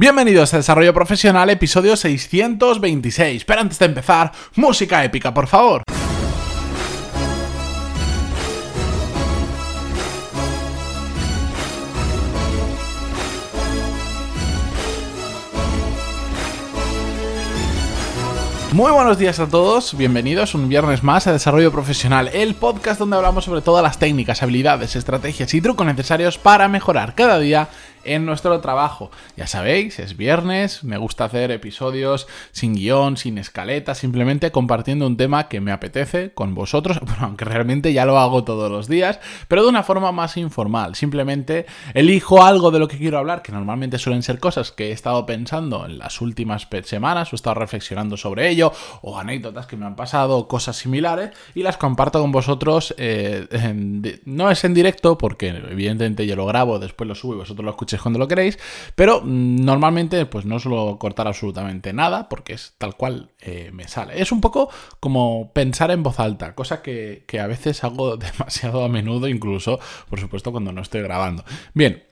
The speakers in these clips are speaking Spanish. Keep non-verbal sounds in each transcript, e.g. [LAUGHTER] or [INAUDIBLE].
Bienvenidos a Desarrollo Profesional, episodio 626. Pero antes de empezar, música épica, por favor. Muy buenos días a todos, bienvenidos un viernes más a Desarrollo Profesional, el podcast donde hablamos sobre todas las técnicas, habilidades, estrategias y trucos necesarios para mejorar cada día en nuestro trabajo. Ya sabéis, es viernes, me gusta hacer episodios sin guion, sin escaleta, simplemente compartiendo un tema que me apetece con vosotros, [LAUGHS] aunque realmente ya lo hago todos los días, pero de una forma más informal. Simplemente elijo algo de lo que quiero hablar, que normalmente suelen ser cosas que he estado pensando en las últimas semanas o he estado reflexionando sobre ello, o anécdotas que me han pasado, cosas similares, y las comparto con vosotros. Eh, no es en directo, porque evidentemente yo lo grabo, después lo subo y vosotros lo cuando lo queréis, pero normalmente pues no suelo cortar absolutamente nada porque es tal cual eh, me sale. Es un poco como pensar en voz alta, cosa que, que a veces hago [LAUGHS] demasiado a menudo, incluso por supuesto cuando no estoy grabando. Bien,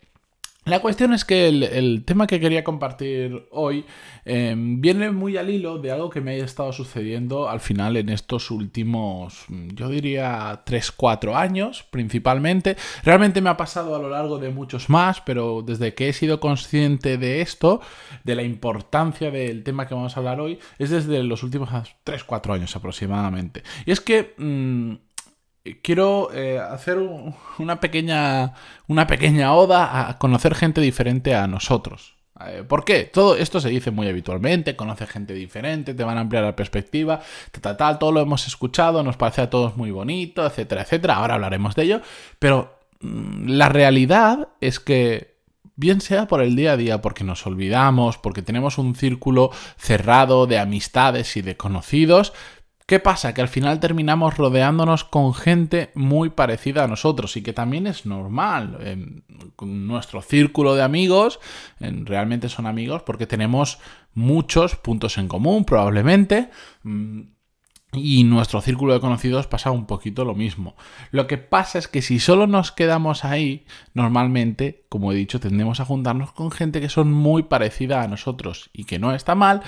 la cuestión es que el, tema que quería compartir hoy em, viene muy al hilo de algo que me ha estado sucediendo al final en estos últimos, yo diría, 3-4 años principalmente. Realmente me ha pasado a lo largo de muchos más, pero desde que he sido consciente de esto, de la importancia del tema que vamos a hablar hoy, es desde los últimos 3-4 años aproximadamente. Y es que... Mm, quiero eh, hacer una, pequeña, una pequeña oda a conocer gente diferente a nosotros. Eh, ¿Por qué? Todo esto se dice muy habitualmente, conoce gente diferente, te van a ampliar la perspectiva, tal, tal, todo lo hemos escuchado, nos parece a todos muy bonito, etcétera, etcétera. Ahora hablaremos de ello, pero mm, la realidad es que bien sea por el día a día, porque nos olvidamos, porque tenemos un círculo cerrado de amistades y de conocidos, ¿Qué pasa? Que al final terminamos rodeándonos con gente muy parecida a nosotros y que también es normal. En nuestro círculo de amigos realmente son amigos porque tenemos muchos puntos en común, probablemente. Mm, y nuestro círculo de conocidos pasa un poquito lo mismo. Lo que pasa es que si solo nos quedamos ahí, normalmente, como he dicho, tendemos a juntarnos con gente que son muy parecida a nosotros y que no está mal,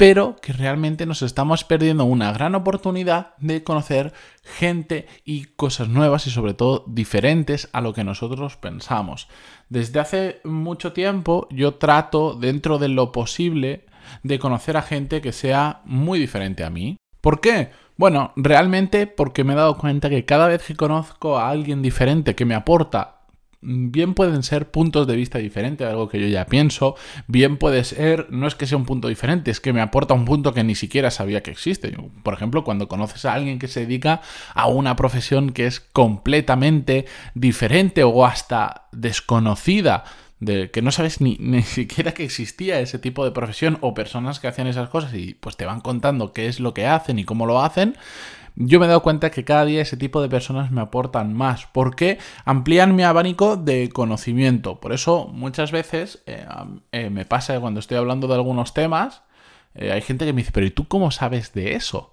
pero que realmente nos estamos perdiendo una gran oportunidad de conocer gente y cosas nuevas y sobre todo diferentes a lo que nosotros pensamos. Desde hace mucho tiempo yo trato dentro de lo posible de conocer a gente que sea muy diferente a mí. ¿Por qué? Bueno, realmente porque me he dado cuenta que cada vez que conozco a alguien diferente que me aporta bien pueden ser puntos de vista diferentes, algo que yo ya pienso, bien puede ser, no es que sea un punto diferente, es que me aporta un punto que ni siquiera sabía que existe. Por ejemplo, cuando conoces a alguien que se dedica a una profesión que es completamente diferente o hasta desconocida, de que no sabes ni, ni siquiera que existía ese tipo de profesión o personas que hacían esas cosas y pues te van contando qué es lo que hacen y cómo lo hacen, yo me he dado cuenta que cada día ese tipo de personas me aportan más, porque amplían mi abanico de conocimiento. Por eso muchas veces eh, eh, me pasa cuando estoy hablando de algunos temas, eh, hay gente que me dice, pero ¿y tú cómo sabes de eso?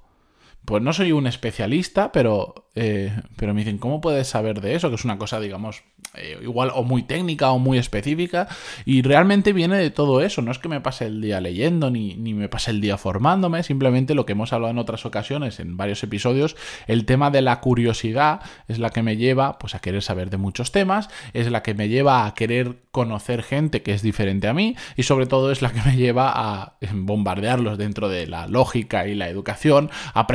Pues no soy un especialista, pero, pero me dicen, ¿cómo puedes saber de eso? Que es una cosa, digamos, eh, igual o muy técnica o muy específica. Y realmente viene de todo eso, no es que me pase el día leyendo ni, ni, me pase el día formándome, simplemente lo que hemos hablado en otras ocasiones, en varios episodios, el tema de la curiosidad es la que me lleva pues a querer saber de muchos temas, es la que me lleva a querer conocer gente que es diferente a mí y sobre todo es la que me lleva a bombardearlos dentro de la lógica y la educación a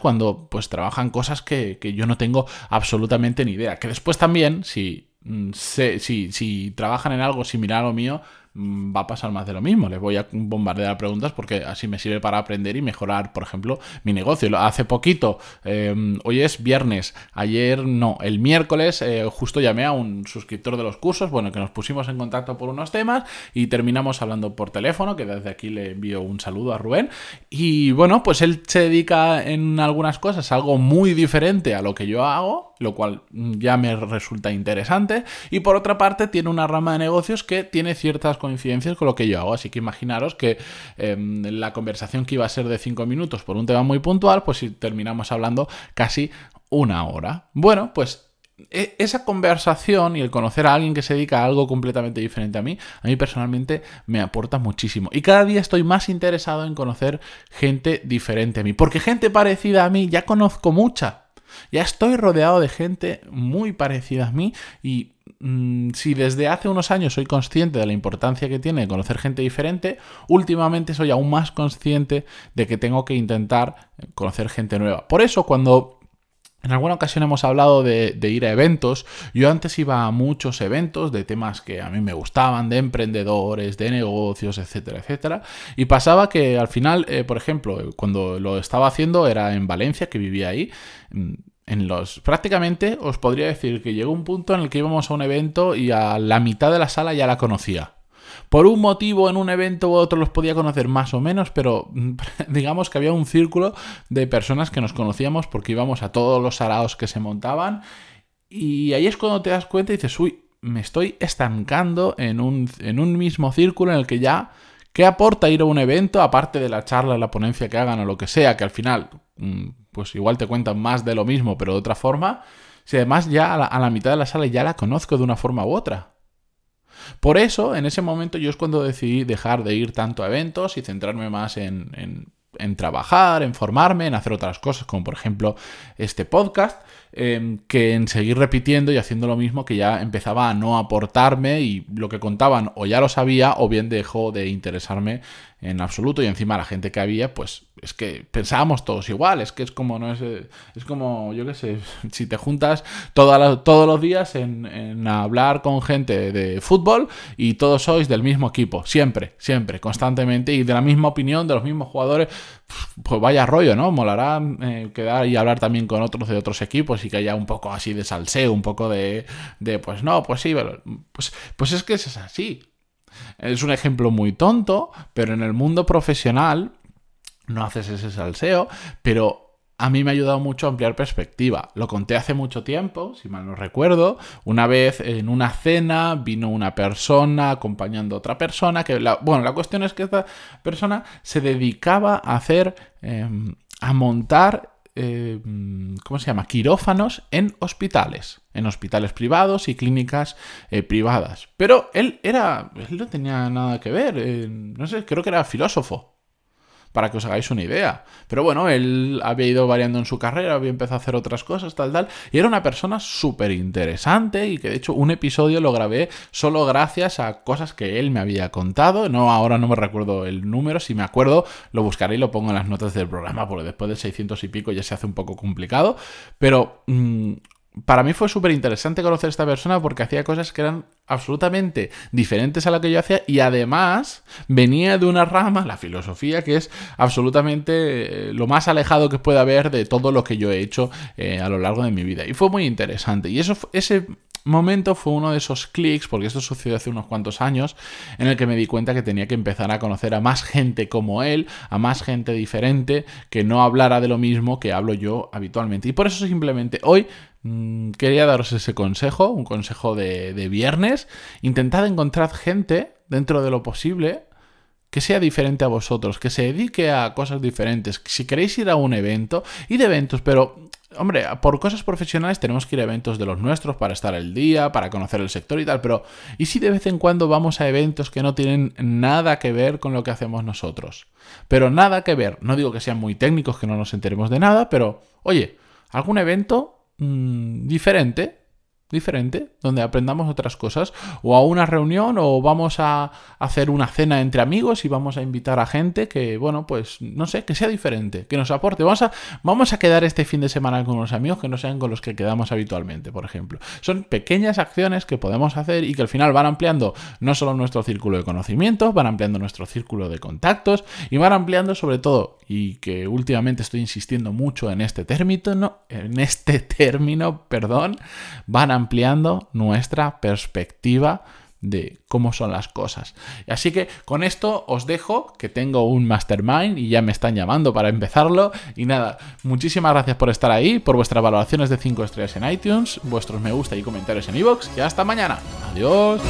cuando pues trabajan cosas que, que yo no tengo absolutamente ni idea, que después también si Mm, si, si trabajan en algo similar a lo mío, va a pasar más de lo mismo. Les voy a bombardear preguntas porque así me sirve para aprender y mejorar, por ejemplo, mi negocio. Hace poquito, em, hoy es viernes, ayer no, el miércoles eh, justo llamé a un suscriptor de los cursos, bueno, que nos pusimos en contacto por unos temas y terminamos hablando por teléfono, que desde aquí le envío un saludo a Rubén. Y bueno, pues él se dedica en algunas cosas algo muy diferente a lo que yo hago, lo cual ya me resulta interesante. Y por otra parte, tiene una rama de negocios que tiene ciertas coincidencias con lo que yo hago. Así que imaginaros que em, la conversación que iba a ser de 5 minutos por un tema muy puntual, pues si terminamos hablando casi una hora. Bueno, pues e, esa conversación y el conocer a alguien que se dedica a algo completamente diferente a mí, a mí personalmente me aporta muchísimo. Y cada día estoy más interesado en conocer gente diferente a mí. Porque gente parecida a mí ya conozco mucha. Ya estoy rodeado de gente muy parecida a mí y mm, si desde hace unos años soy consciente de la importancia que tiene conocer gente diferente, últimamente soy aún más consciente de que tengo que intentar conocer gente nueva. Por eso cuando en alguna ocasión hemos hablado de, ir a eventos. Yo antes iba a muchos eventos de temas que a mí me gustaban, de emprendedores, de negocios, etcétera, etcétera. Y pasaba que al final, eh, por ejemplo, cuando lo estaba haciendo era en Valencia, que vivía ahí. Mm, en los. Prácticamente os podría decir que llegó un punto en el que íbamos a un evento y a la mitad de la sala ya la conocía. Por un motivo en un evento u otro los podía conocer más o menos, pero [LAUGHS] digamos que había un círculo de personas que nos conocíamos porque íbamos a todos los saraos que se montaban. Y ahí es cuando te das cuenta y dices, uy, me estoy estancando en un, en un mismo círculo en el que ya ¿Qué aporta ir a un evento, aparte de la charla, la ponencia que hagan o lo que sea, que al final, mm, pues igual te cuentan más de lo mismo, pero de otra forma? Si además ya a la mitad de la sala ya la conozco de una forma u otra. Por eso, en ese momento yo es cuando decidí dejar de ir tanto a eventos y centrarme más en, en, trabajar, en formarme, en hacer otras cosas, como por ejemplo este podcast, em, que en seguir repitiendo y haciendo lo mismo que ya empezaba a no aportarme y lo que contaban o ya lo sabía o bien dejó de interesarme en absoluto y encima la gente que había, pues es que pensábamos todos igual, es que es como, no es, es como, yo qué sé, [LAUGHS] si te juntas todos los días en, en, hablar con gente de fútbol y todos sois del mismo equipo, siempre, siempre, constantemente y de la misma opinión, de los mismos jugadores, pues vaya rollo, ¿no? Molará eh, quedar y hablar también con otros de otros equipos y que haya un poco así de salseo, un poco de, de pues no, pues sí, pues, pues es que es así, es un ejemplo muy tonto, pero en el mundo profesional no haces ese salseo, pero a mí me ha ayudado mucho a ampliar perspectiva. Lo conté hace mucho tiempo, si mal no recuerdo. Una vez en una cena vino una persona acompañando a otra persona. Que bueno, la cuestión es que esta persona se dedicaba a hacer, em, a montar eh, ¿cómo se llama? Quirófanos en hospitales, en hospitales privados y clínicas eh, privadas. Pero él era, él no tenía nada que ver, eh, no sé, creo que era filósofo para que os hagáis una idea. Pero bueno, él había ido variando en su carrera, había empezado a hacer otras cosas, tal, tal, y era una persona súper interesante y que de hecho un episodio lo grabé solo gracias a cosas que él me había contado. No, ahora no me recuerdo el número, si me acuerdo lo buscaré y lo pongo en las notas del programa, porque después de 600 y pico ya se hace un poco complicado. Pero mm, para mí fue súper interesante conocer a esta persona porque hacía cosas que eran absolutamente diferentes a lo que yo hacía y además venía de una rama, la filosofía, que es absolutamente eh, lo más alejado que puede haber de todo lo que yo he hecho eh, a lo largo de mi vida. Y fue muy interesante. Y eso, ese momento fue uno de esos clics, porque esto sucedió hace unos cuantos años, en el que me di cuenta que tenía que empezar a conocer a más gente como él, a más gente diferente, que no hablara de lo mismo que hablo yo habitualmente. Y por eso simplemente hoy mm, quería daros ese consejo, un consejo de, de viernes. Intentad encontrar gente dentro de lo posible que sea diferente a vosotros, que se dedique a cosas diferentes. Si queréis ir a un evento, y de eventos, pero hombre, por cosas profesionales tenemos que ir a eventos de los nuestros para estar al día, para conocer el sector y tal, pero ¿y si de vez en cuando vamos a eventos que no tienen nada que ver con lo que hacemos nosotros? Pero nada que ver, no digo que sean muy técnicos, que no nos enteremos de nada, pero oye, algún evento mmm, diferente diferente, donde aprendamos otras cosas, o a una reunión, o vamos a hacer una cena entre amigos y vamos a invitar a gente que, bueno, pues no sé, que sea diferente, que nos aporte. Vamos a, vamos a quedar este fin de semana con unos amigos que no sean con los que quedamos habitualmente, por ejemplo. Son pequeñas acciones que podemos hacer y que al final van ampliando no solo nuestro círculo de conocimientos, van ampliando nuestro círculo de contactos y van ampliando sobre todo, y que últimamente estoy insistiendo mucho en este término, no, en este [LAUGHS] término, perdón, van ampliando nuestra perspectiva de cómo son las cosas. Así que con esto os dejo, que tengo un mastermind y ya me están llamando para empezarlo. Y nada, muchísimas gracias por estar ahí, por vuestras valoraciones de 5 estrellas en iTunes, vuestros me gusta y comentarios en iVoox. Y hasta mañana. Adiós.